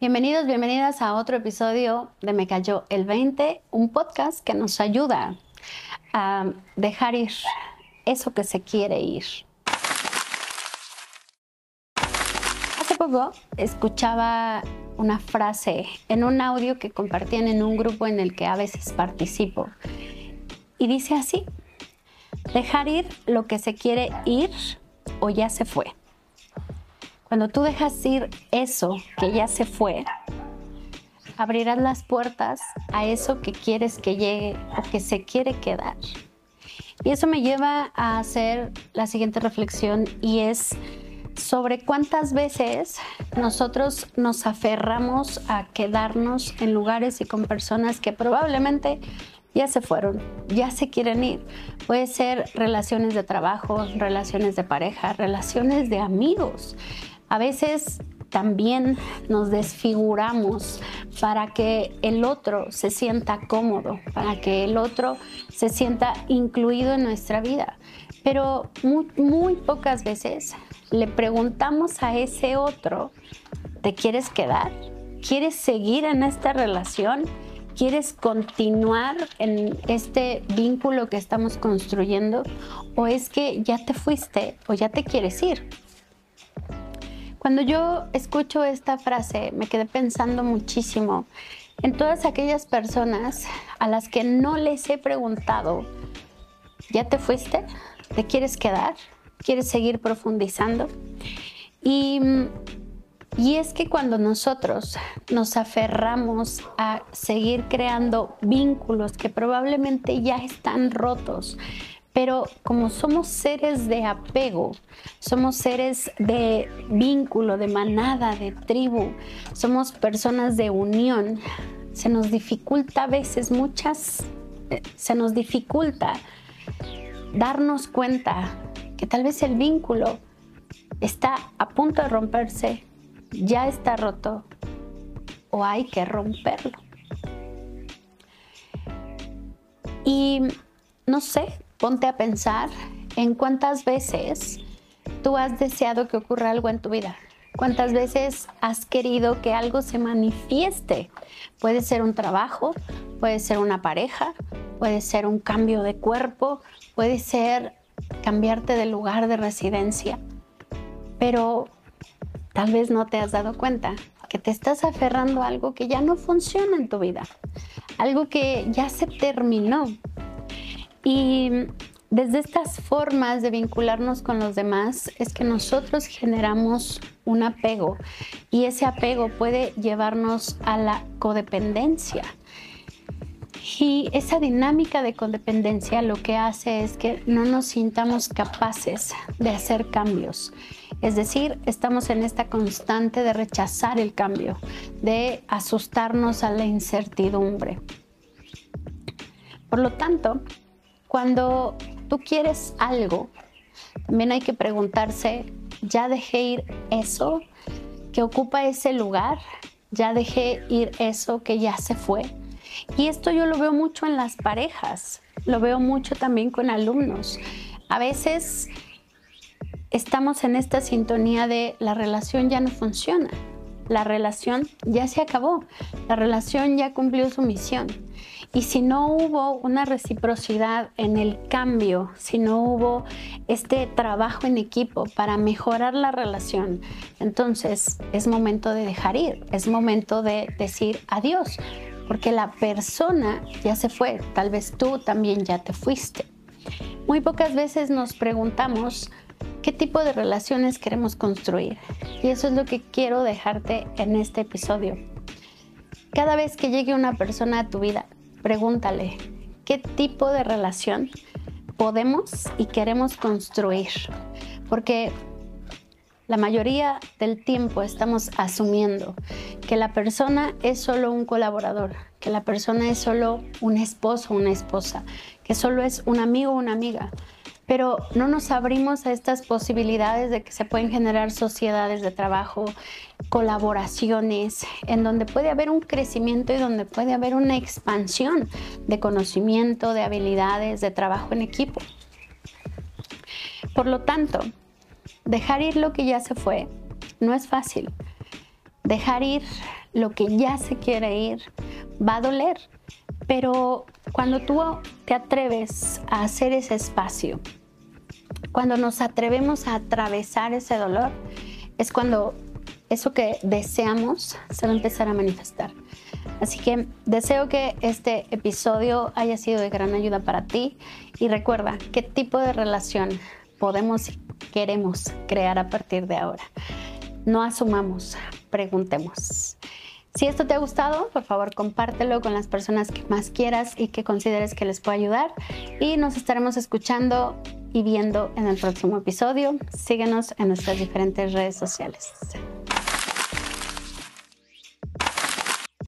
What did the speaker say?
Bienvenidos, bienvenidas a otro episodio de Me Cayó el 20, un podcast que nos ayuda a dejar ir eso que se quiere ir. Hace poco escuchaba una frase en un audio que compartían en un grupo en el que a veces participo y dice así, dejar ir lo que se quiere ir o ya se fue. Cuando tú dejas ir eso que ya se fue, abrirás las puertas a eso que quieres que llegue o que se quiere quedar. Y eso me lleva a hacer la siguiente reflexión y es sobre cuántas veces nosotros nos aferramos a quedarnos en lugares y con personas que probablemente ya se fueron, ya se quieren ir. Puede ser relaciones de trabajo, relaciones de pareja, relaciones de amigos. A veces también nos desfiguramos para que el otro se sienta cómodo, para que el otro se sienta incluido en nuestra vida. Pero muy, pocas veces le preguntamos a ese otro, ¿te quieres quedar? ¿Quieres seguir en esta relación? ¿Quieres continuar en este vínculo que estamos construyendo? ¿O es que ya te fuiste o ya te quieres ir? Cuando yo escucho esta frase, me quedé pensando muchísimo en todas aquellas personas a las que no les he preguntado, ¿ya te fuiste? ¿Te quieres quedar? ¿Quieres seguir profundizando? Y, y es que cuando nosotros nos aferramos a seguir creando vínculos que probablemente ya están rotos, pero como somos seres de apego, somos seres de vínculo, de manada, de tribu, somos personas de unión, se nos dificulta a veces muchas, eh, se nos dificulta darnos cuenta que tal vez el vínculo está a punto de romperse, ya está roto o hay que romperlo. Y no sé, Ponte a pensar en cuántas veces tú has deseado que ocurra algo en tu vida. ¿Cuántas veces has querido que algo se manifieste? Puede ser un trabajo, puede ser una pareja, puede ser un cambio de cuerpo, puede ser cambiarte de lugar de residencia. Pero tal vez no te has dado cuenta que te estás aferrando a algo que ya no funciona en tu vida, algo que ya se terminó, y desde estas formas de vincularnos con los demás es que nosotros generamos un apego y ese apego puede llevarnos a la codependencia. Y esa dinámica de codependencia lo que hace es que no nos sintamos capaces de hacer cambios. Es decir, estamos en esta constante de rechazar el cambio, de asustarnos a la incertidumbre. Por lo tanto, cuando tú quieres algo, también hay que preguntarse, ¿ya dejé ir eso que ocupa ese lugar? ¿Ya dejé ir eso que ya se fue? Y esto yo lo veo mucho en las parejas, lo veo mucho también con alumnos. A veces estamos en esta sintonía de la relación ya no funciona, la relación ya se acabó, la relación ya cumplió su misión. Y si no hubo una reciprocidad en el cambio, si no hubo este trabajo en equipo para mejorar la relación, entonces es momento de dejar ir, es momento de decir adiós, porque la persona ya se fue, tal vez tú también ya te fuiste. Muy pocas veces nos preguntamos qué tipo de relaciones queremos construir. Y eso es lo que quiero dejarte en este episodio. Cada vez que llegue una persona a tu vida, pregúntale qué tipo de relación podemos y queremos construir. Porque la mayoría del tiempo estamos asumiendo que la persona es solo un colaborador, que la persona es solo un esposo o una esposa, que solo es un amigo o una amiga pero no nos abrimos a estas posibilidades de que se pueden generar sociedades de trabajo, colaboraciones, en donde puede haber un crecimiento y donde puede haber una expansión de conocimiento, de habilidades, de trabajo en equipo. Por lo tanto, dejar ir lo que ya se fue no es fácil, dejar ir lo que ya se quiere ir va a doler, pero cuando tú te atreves a hacer ese espacio, cuando nos atrevemos a atravesar ese dolor, es cuando eso que deseamos se va a empezar a manifestar. Así que deseo que este episodio haya sido de gran ayuda para ti y recuerda qué tipo de relación podemos y queremos crear a partir de ahora. No asumamos, preguntemos. Si esto te ha gustado, por favor compártelo con las personas que más quieras y que consideres que les pueda ayudar. Y nos estaremos escuchando y viendo en el próximo episodio. Síguenos en nuestras diferentes redes sociales.